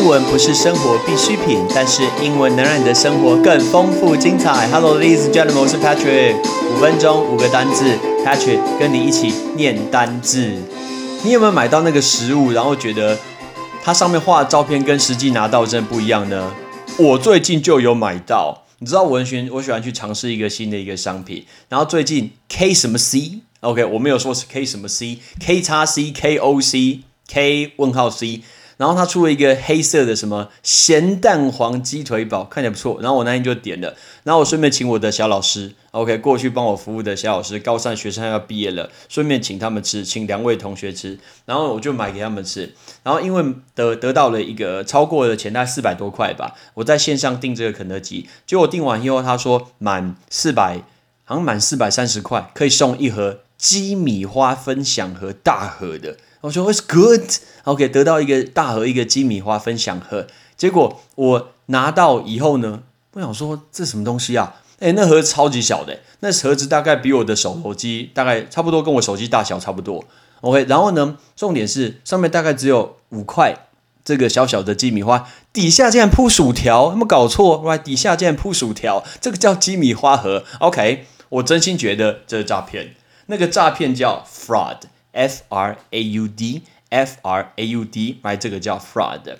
英文不是生活必需品，但是英文能让你的生活更丰富精彩。Hello，ladies and gentlemen，我是 Patrick。五分钟五个单字，Patrick 跟你一起念单字。你有没有买到那个食物，然后觉得它上面画的照片跟实际拿到真的不一样呢？我最近就有买到。你知道我很喜，我喜欢去尝试一个新的一个商品。然后最近 K 什么 C，OK，我没有说是 K 什么 C，K 叉 C，K O C，K 问号 C。然后他出了一个黑色的什么咸蛋黄鸡腿堡，看起来不错。然后我那天就点了，然后我顺便请我的小老师，OK，过去帮我服务的小老师，高三学生要毕业了，顺便请他们吃，请两位同学吃。然后我就买给他们吃。然后因为得得到了一个超过的钱，大概四百多块吧。我在线上订这个肯德基，结果订完以后，他说满四百，好像满四百三十块可以送一盒鸡米花分享盒大盒的。我说 It's good，OK，得到一个大盒一个鸡米花分享盒，结果我拿到以后呢，我想说这什么东西啊？哎，那盒子超级小的，那盒子大概比我的手手机大概差不多，跟我手机大小差不多。OK，然后呢，重点是上面大概只有五块这个小小的鸡米花，底下竟然铺薯条，有没有搞错？Right，底下竟然铺薯条，这个叫鸡米花盒。OK，我真心觉得这是诈骗，那个诈骗叫 fraud。fraud，fraud，买这个叫 fraud。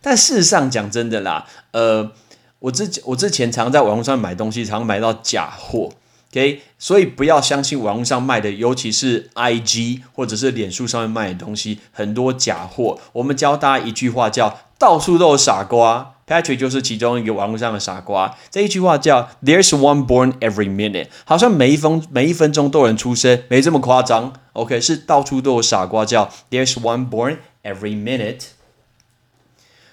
但事实上讲真的啦，呃，我之我之前常在网络上买东西，常买到假货，OK，所以不要相信网络上卖的，尤其是 IG 或者是脸书上面卖的东西，很多假货。我们教大家一句话叫“到处都有傻瓜”。Patrick 就是其中一个网络上的傻瓜。这一句话叫 "There's one born every minute"，好像每一分每一分钟都有人出生，没这么夸张。OK，是到处都有傻瓜，叫 "There's one born every minute"。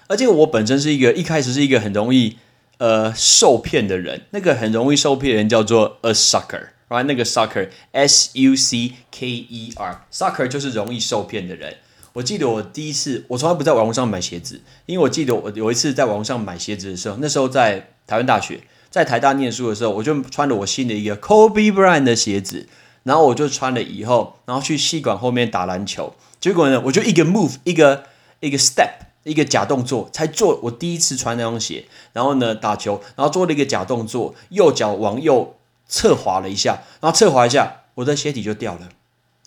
而且我本身是一个一开始是一个很容易呃受骗的人，那个很容易受骗的人叫做 a sucker，right？那个 sucker，S U C K E R，sucker 就是容易受骗的人。我记得我第一次，我从来不在网络上买鞋子，因为我记得我有一次在网络上买鞋子的时候，那时候在台湾大学，在台大念书的时候，我就穿了我新的一个 Kobe Bryant 的鞋子，然后我就穿了以后，然后去戏馆后面打篮球，结果呢，我就一个 move，一个一个 step，一个假动作，才做我第一次穿那双鞋，然后呢打球，然后做了一个假动作，右脚往右侧滑了一下，然后侧滑一下，我的鞋底就掉了。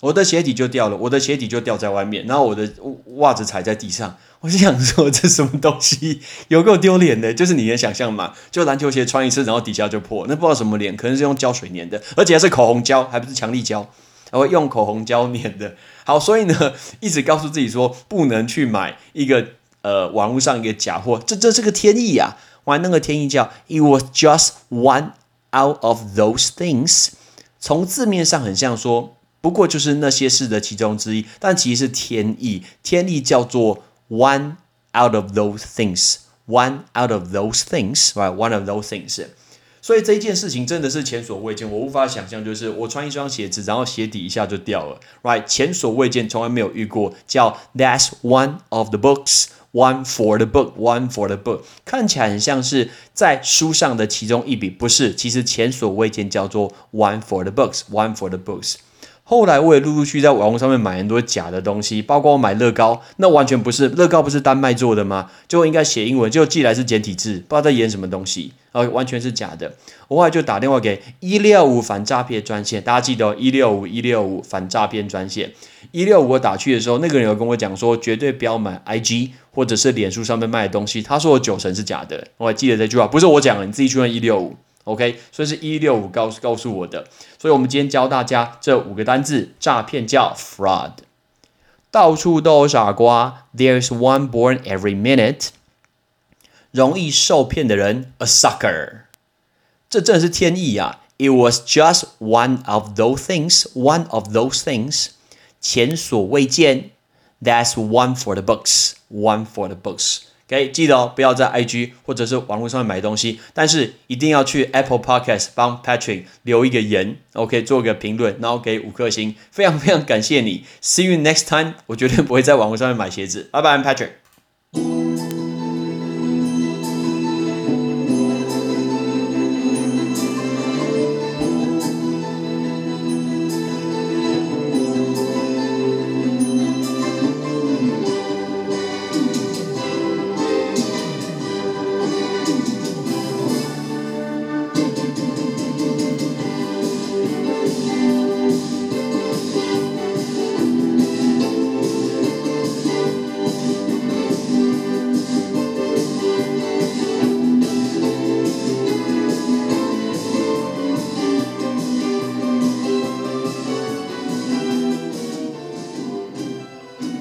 我的鞋底就掉了，我的鞋底就掉在外面，然后我的袜子踩在地上，我就想说这什么东西，有够丢脸的，就是你能想象嘛？就篮球鞋穿一次，然后底下就破，那不知道什么脸，可能是用胶水粘的，而且还是口红胶，还不是强力胶，然后用口红胶粘的。好，所以呢，一直告诉自己说不能去买一个呃网络上一个假货，这这是个天意啊！玩那个天意叫 It was just one out of those things，从字面上很像说。不过就是那些事的其中之一，但其实是天意。天意叫做 one out of those things，one out of those things，right？one of those things。所以这件事情真的是前所未见，我无法想象，就是我穿一双鞋子，然后鞋底一下就掉了，right？前所未见，从来没有遇过。叫 That's one of the books，one for the book，one for the book。看起来很像是在书上的其中一笔，不是，其实前所未见，叫做 one for the books，one for the books。后来我也陆陆续在网络上面买很多假的东西，包括我买乐高，那完全不是乐高，不是丹麦做的吗？就应该写英文，就寄来是简体字，不知道在演什么东西，呃，完全是假的。我后来就打电话给一六五反诈骗专线，大家记得哦，一六五一六五反诈骗专线，一六五我打去的时候，那个人有跟我讲说，绝对不要买 IG 或者是脸书上面卖的东西，他说我九成是假的，我还记得这句话，不是我讲的，你自己去问一六五。OK，所以是一六五告诉告诉我的，所以我们今天教大家这五个单字，诈骗叫 fraud，到处都有傻瓜，there is one born every minute，容易受骗的人，a sucker，这真是天意啊！It was just one of those things，one of those things，前所未见，That's one for the books，one for the books。OK，记得哦，不要在 IG 或者是网络上面买东西，但是一定要去 Apple Podcast 帮 Patrick 留一个言，OK，做个评论，然后给五颗星，非常非常感谢你。See you next time，我绝对不会在网络上面买鞋子，拜拜，Patrick。